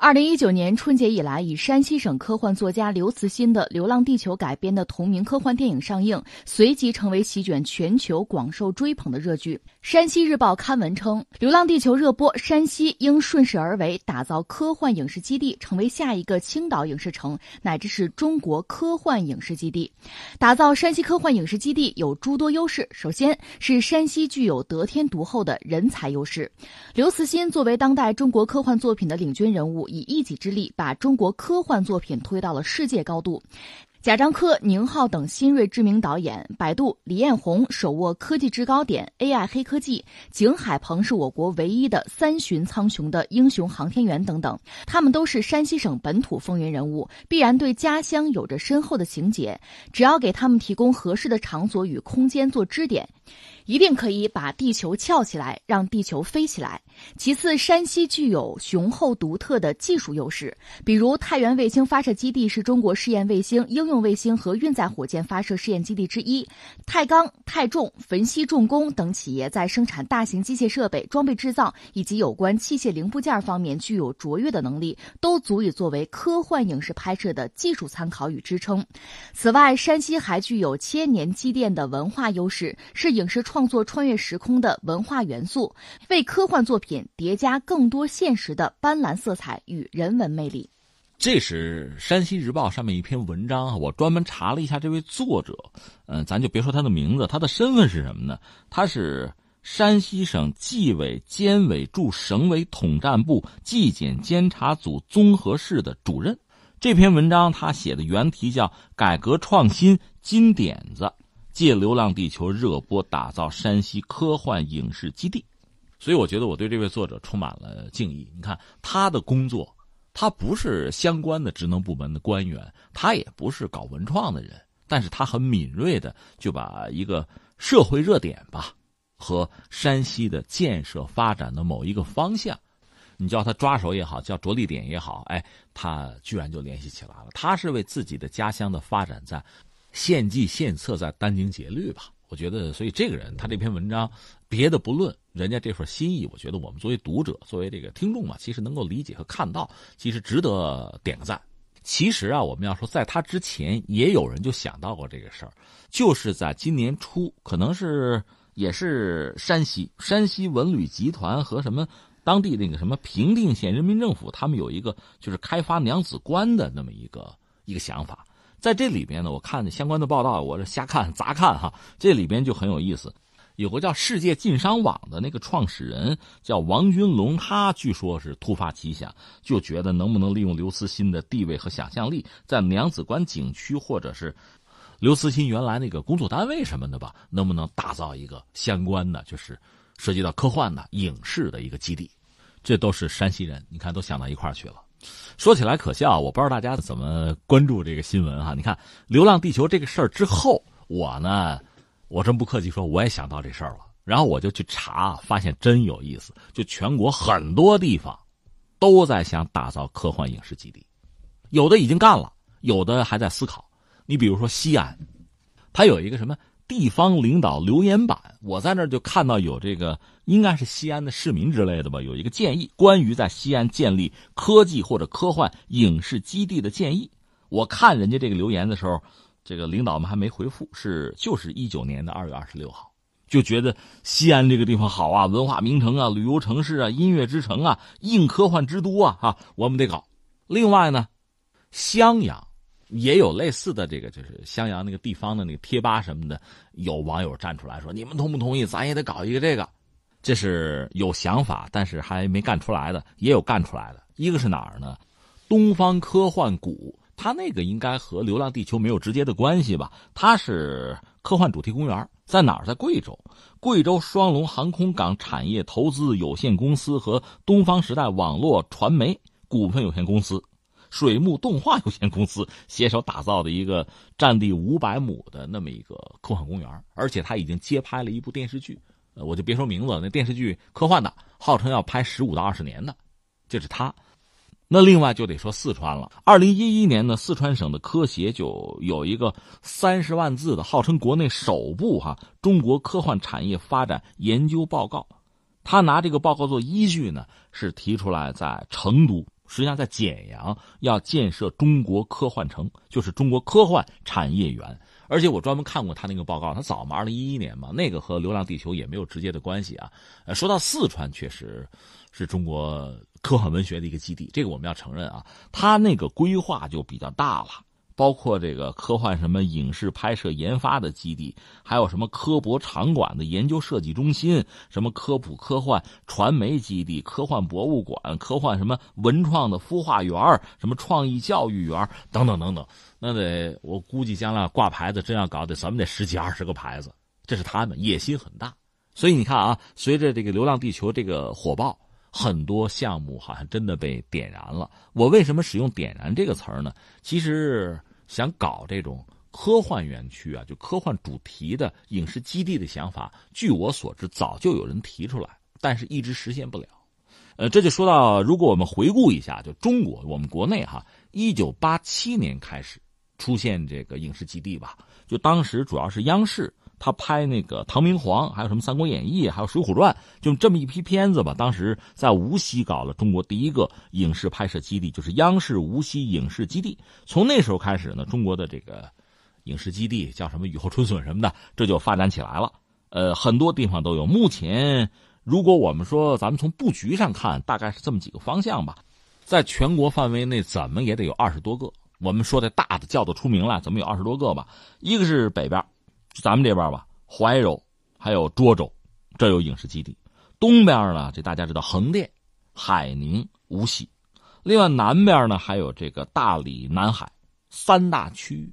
二零一九年春节以来，以山西省科幻作家刘慈欣的《流浪地球》改编的同名科幻电影上映，随即成为席卷全球、广受追捧的热剧。山西日报刊文称，《流浪地球》热播，山西应顺势而为，打造科幻影视基地，成为下一个青岛影视城，乃至是中国科幻影视基地。打造山西科幻影视基地有诸多优势，首先是山西具有得天独厚的人才优势。刘慈欣作为当代中国科幻作品的领军人物。以一己之力把中国科幻作品推到了世界高度。贾樟柯、宁浩等新锐知名导演，百度李彦宏手握科技制高点 AI 黑科技，景海鹏是我国唯一的三巡苍穹的英雄航天员等等，他们都是山西省本土风云人物，必然对家乡有着深厚的情结。只要给他们提供合适的场所与空间做支点。一定可以把地球翘起来，让地球飞起来。其次，山西具有雄厚独特的技术优势，比如太原卫星发射基地是中国试验卫星、应用卫星和运载火箭发射试验基地之一。太钢、太重、汾西重工等企业在生产大型机械设备、装备制造以及有关器械零部件方面具有卓越的能力，都足以作为科幻影视拍摄的技术参考与支撑。此外，山西还具有千年积淀的文化优势，是影视创。创作穿越时空的文化元素，为科幻作品叠加更多现实的斑斓色彩与人文魅力。这是山西日报上面一篇文章，我专门查了一下这位作者，嗯，咱就别说他的名字，他的身份是什么呢？他是山西省纪委监委驻省委统战部纪检监察组综合室的主任。这篇文章他写的原题叫《改革创新金点子》。借《流浪地球》热播，打造山西科幻影视基地，所以我觉得我对这位作者充满了敬意。你看他的工作，他不是相关的职能部门的官员，他也不是搞文创的人，但是他很敏锐的就把一个社会热点吧，和山西的建设发展的某一个方向，你叫他抓手也好，叫着力点也好，哎，他居然就联系起来了。他是为自己的家乡的发展在。献计献策，在殚精竭虑吧。我觉得，所以这个人他这篇文章，别的不论，人家这份心意，我觉得我们作为读者，作为这个听众嘛，其实能够理解和看到，其实值得点个赞。其实啊，我们要说，在他之前，也有人就想到过这个事儿，就是在今年初，可能是也是山西山西文旅集团和什么当地那个什么平定县人民政府，他们有一个就是开发娘子关的那么一个一个想法。在这里边呢，我看相关的报道，我这瞎看 杂看哈，这里边就很有意思。有个叫世界晋商网的那个创始人叫王军龙，他据说是突发奇想，就觉得能不能利用刘慈欣的地位和想象力，在娘子关景区或者是刘慈欣原来那个工作单位什么的吧，能不能打造一个相关的，就是涉及到科幻的影视的一个基地？这都是山西人，你看都想到一块去了。说起来可笑，我不知道大家怎么关注这个新闻哈。你看《流浪地球》这个事儿之后，我呢，我真不客气说，我也想到这事儿了。然后我就去查，发现真有意思。就全国很多地方，都在想打造科幻影视基地，有的已经干了，有的还在思考。你比如说西安，它有一个什么？地方领导留言板，我在那儿就看到有这个，应该是西安的市民之类的吧，有一个建议，关于在西安建立科技或者科幻影视基地的建议。我看人家这个留言的时候，这个领导们还没回复，是就是一九年的二月二十六号，就觉得西安这个地方好啊，文化名城啊，旅游城市啊，音乐之城啊，硬科幻之都啊，哈，我们得搞。另外呢，襄阳。也有类似的这个，就是襄阳那个地方的那个贴吧什么的，有网友站出来说：“你们同不同意？咱也得搞一个这个。”这是有想法，但是还没干出来的，也有干出来的。一个是哪儿呢？东方科幻谷，它那个应该和《流浪地球》没有直接的关系吧？它是科幻主题公园，在哪儿？在贵州，贵州双龙航空港产业投资有限公司和东方时代网络传媒股份有限公司。水木动画有限公司携手打造的一个占地五百亩的那么一个科幻公园，而且他已经接拍了一部电视剧，我就别说名字了。那电视剧科幻的，号称要拍十五到二十年的，这是他。那另外就得说四川了。二零一一年呢，四川省的科协就有一个三十万字的，号称国内首部哈中国科幻产业发展研究报告。他拿这个报告做依据呢，是提出来在成都。实际上在简阳要建设中国科幻城，就是中国科幻产业园。而且我专门看过他那个报告，他早嘛，二零一一年嘛，那个和《流浪地球》也没有直接的关系啊。呃，说到四川，确实是中国科幻文学的一个基地，这个我们要承认啊。他那个规划就比较大了。包括这个科幻什么影视拍摄研发的基地，还有什么科博场馆的研究设计中心，什么科普科幻传媒基地、科幻博物馆、科幻什么文创的孵化园什么创意教育园等等等等，那得我估计将来挂牌子真要搞得咱们得十几二十个牌子，这是他们野心很大。所以你看啊，随着这个《流浪地球》这个火爆。很多项目好像真的被点燃了。我为什么使用“点燃”这个词儿呢？其实想搞这种科幻园区啊，就科幻主题的影视基地的想法，据我所知，早就有人提出来，但是一直实现不了。呃，这就说到，如果我们回顾一下，就中国我们国内哈，一九八七年开始出现这个影视基地吧，就当时主要是央视。他拍那个《唐明皇》，还有什么《三国演义》，还有《水浒传》，就这么一批片子吧。当时在无锡搞了中国第一个影视拍摄基地，就是央视无锡影视基地。从那时候开始呢，中国的这个影视基地叫什么雨后春笋什么的，这就发展起来了。呃，很多地方都有。目前，如果我们说咱们从布局上看，大概是这么几个方向吧。在全国范围内，怎么也得有二十多个。我们说的大的叫得出名来，怎么有二十多个吧？一个是北边。咱们这边吧，怀柔还有涿州，这有影视基地。东边呢，这大家知道横店、海宁、无锡。另外南边呢，还有这个大理、南海三大区域，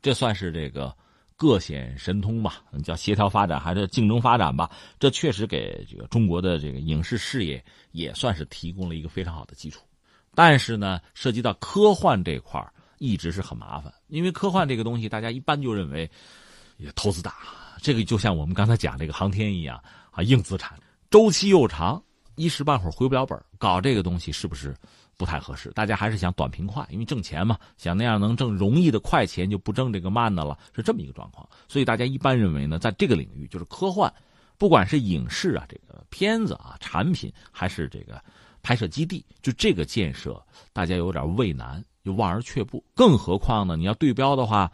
这算是这个各显神通吧？叫协调发展还是竞争发展吧？这确实给这个中国的这个影视事业也算是提供了一个非常好的基础。但是呢，涉及到科幻这块一直是很麻烦，因为科幻这个东西，大家一般就认为。也投资大，这个就像我们刚才讲这个航天一样啊，硬资产周期又长，一时半会儿回不了本搞这个东西是不是不太合适？大家还是想短平快，因为挣钱嘛，想那样能挣容易的快钱，就不挣这个慢的了，是这么一个状况。所以大家一般认为呢，在这个领域，就是科幻，不管是影视啊，这个片子啊，产品，还是这个拍摄基地，就这个建设，大家有点畏难，就望而却步。更何况呢，你要对标的话。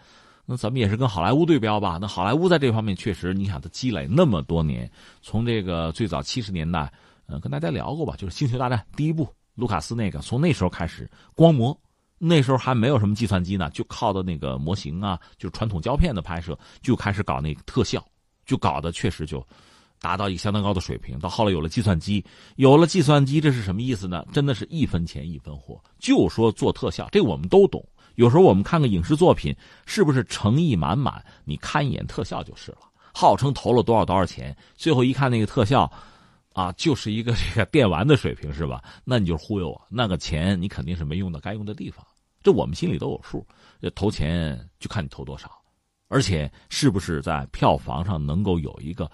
那咱们也是跟好莱坞对标吧？那好莱坞在这方面确实，你想它积累那么多年，从这个最早七十年代，嗯，跟大家聊过吧，就是《星球大战》第一部，卢卡斯那个，从那时候开始光模，那时候还没有什么计算机呢，就靠的那个模型啊，就是传统胶片的拍摄，就开始搞那个特效，就搞的确实就达到一个相当高的水平。到后来有了计算机，有了计算机，这是什么意思呢？真的是一分钱一分货，就说做特效，这我们都懂。有时候我们看个影视作品，是不是诚意满满？你看一眼特效就是了。号称投了多少多少钱，最后一看那个特效，啊，就是一个这个电玩的水平，是吧？那你就忽悠我，那个钱你肯定是没用到该用的地方。这我们心里都有数。这投钱就看你投多少，而且是不是在票房上能够有一个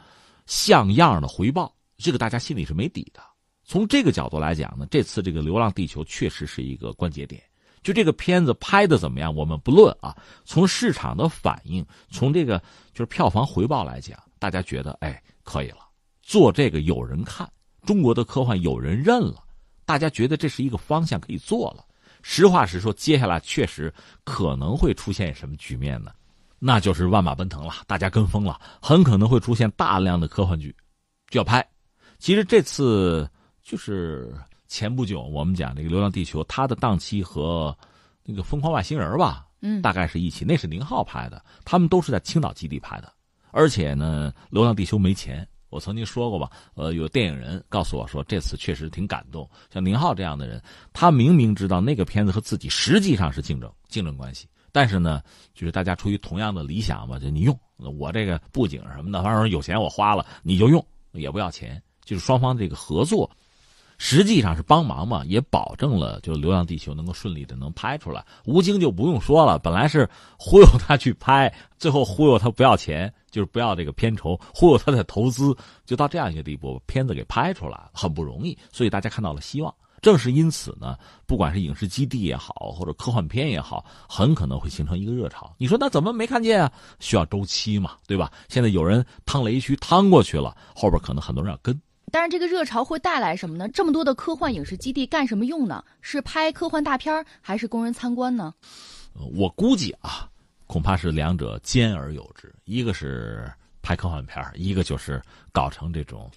像样的回报，这个大家心里是没底的。从这个角度来讲呢，这次这个《流浪地球》确实是一个关节点。就这个片子拍的怎么样，我们不论啊。从市场的反应，从这个就是票房回报来讲，大家觉得哎可以了，做这个有人看，中国的科幻有人认了，大家觉得这是一个方向可以做了。实话实说，接下来确实可能会出现什么局面呢？那就是万马奔腾了，大家跟风了，很可能会出现大量的科幻剧就要拍。其实这次就是。前不久，我们讲这个《流浪地球》，它的档期和那个《疯狂外星人》吧，嗯，大概是一起。那是宁浩拍的，他们都是在青岛基地拍的。而且呢，《流浪地球》没钱，我曾经说过吧。呃，有电影人告诉我说，这次确实挺感动。像宁浩这样的人，他明明知道那个片子和自己实际上是竞争竞争关系，但是呢，就是大家出于同样的理想嘛，就你用我这个布景什么的，反正有钱我花了，你就用，也不要钱，就是双方这个合作。实际上是帮忙嘛，也保证了就《流浪地球》能够顺利的能拍出来。吴京就不用说了，本来是忽悠他去拍，最后忽悠他不要钱，就是不要这个片酬，忽悠他的投资，就到这样一个地步，片子给拍出来很不容易。所以大家看到了希望。正是因此呢，不管是影视基地也好，或者科幻片也好，很可能会形成一个热潮。你说那怎么没看见啊？需要周期嘛，对吧？现在有人趟雷区趟过去了，后边可能很多人要跟。但是这个热潮会带来什么呢？这么多的科幻影视基地干什么用呢？是拍科幻大片还是供人参观呢？我估计啊，恐怕是两者兼而有之，一个是拍科幻片一个就是搞成这种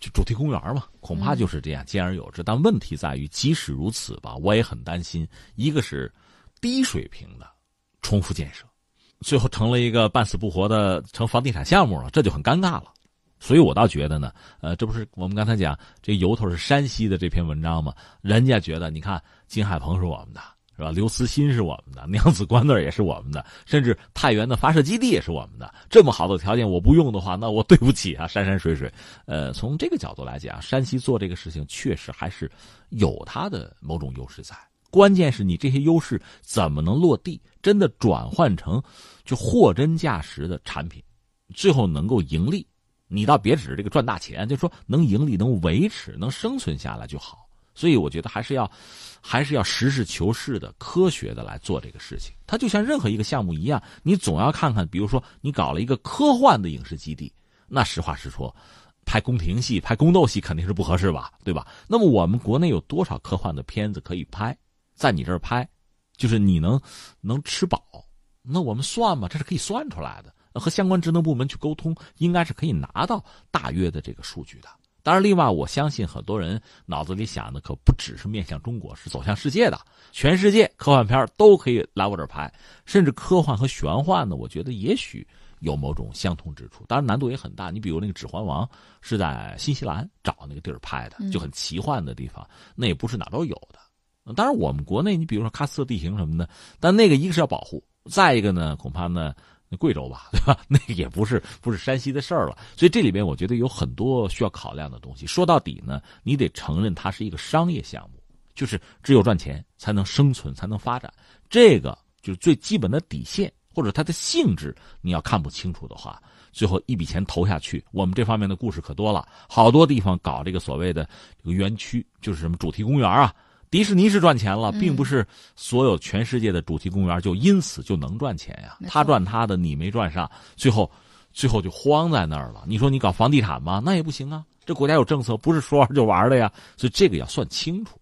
就主题公园嘛，恐怕就是这样兼而有之。但问题在于，即使如此吧，我也很担心，一个是低水平的重复建设，最后成了一个半死不活的成房地产项目了，这就很尴尬了。所以我倒觉得呢，呃，这不是我们刚才讲这由头是山西的这篇文章吗？人家觉得，你看金海鹏是我们的，是吧？刘慈欣是我们的，娘子关那也是我们的，甚至太原的发射基地也是我们的。这么好的条件，我不用的话，那我对不起啊，山山水水。呃，从这个角度来讲，山西做这个事情确实还是有它的某种优势在。关键是你这些优势怎么能落地，真的转换成就货真价实的产品，最后能够盈利。你倒别指这个赚大钱，就说能盈利、能维持、能生存下来就好。所以我觉得还是要，还是要实事求是的、科学的来做这个事情。它就像任何一个项目一样，你总要看看，比如说你搞了一个科幻的影视基地，那实话实说，拍宫廷戏、拍宫斗戏肯定是不合适吧，对吧？那么我们国内有多少科幻的片子可以拍，在你这儿拍，就是你能能吃饱，那我们算嘛，这是可以算出来的。和相关职能部门去沟通，应该是可以拿到大约的这个数据的。当然，另外我相信很多人脑子里想的可不只是面向中国，是走向世界的。全世界科幻片都可以来我这儿拍，甚至科幻和玄幻呢，我觉得也许有某种相通之处。当然难度也很大。你比如那个《指环王》是在新西兰找那个地儿拍的，就很奇幻的地方，那也不是哪都有的。当然我们国内，你比如说喀斯特地形什么的，但那个一个是要保护，再一个呢，恐怕呢。贵州吧，对吧？那个也不是不是山西的事儿了，所以这里边我觉得有很多需要考量的东西。说到底呢，你得承认它是一个商业项目，就是只有赚钱才能生存，才能发展。这个就是最基本的底线，或者它的性质，你要看不清楚的话，最后一笔钱投下去，我们这方面的故事可多了，好多地方搞这个所谓的这个园区，就是什么主题公园啊。迪士尼是赚钱了，并不是所有全世界的主题公园就因此就能赚钱呀。他赚他的，你没赚上，最后，最后就荒在那儿了。你说你搞房地产吗？那也不行啊。这国家有政策，不是说玩就玩的呀。所以这个要算清楚。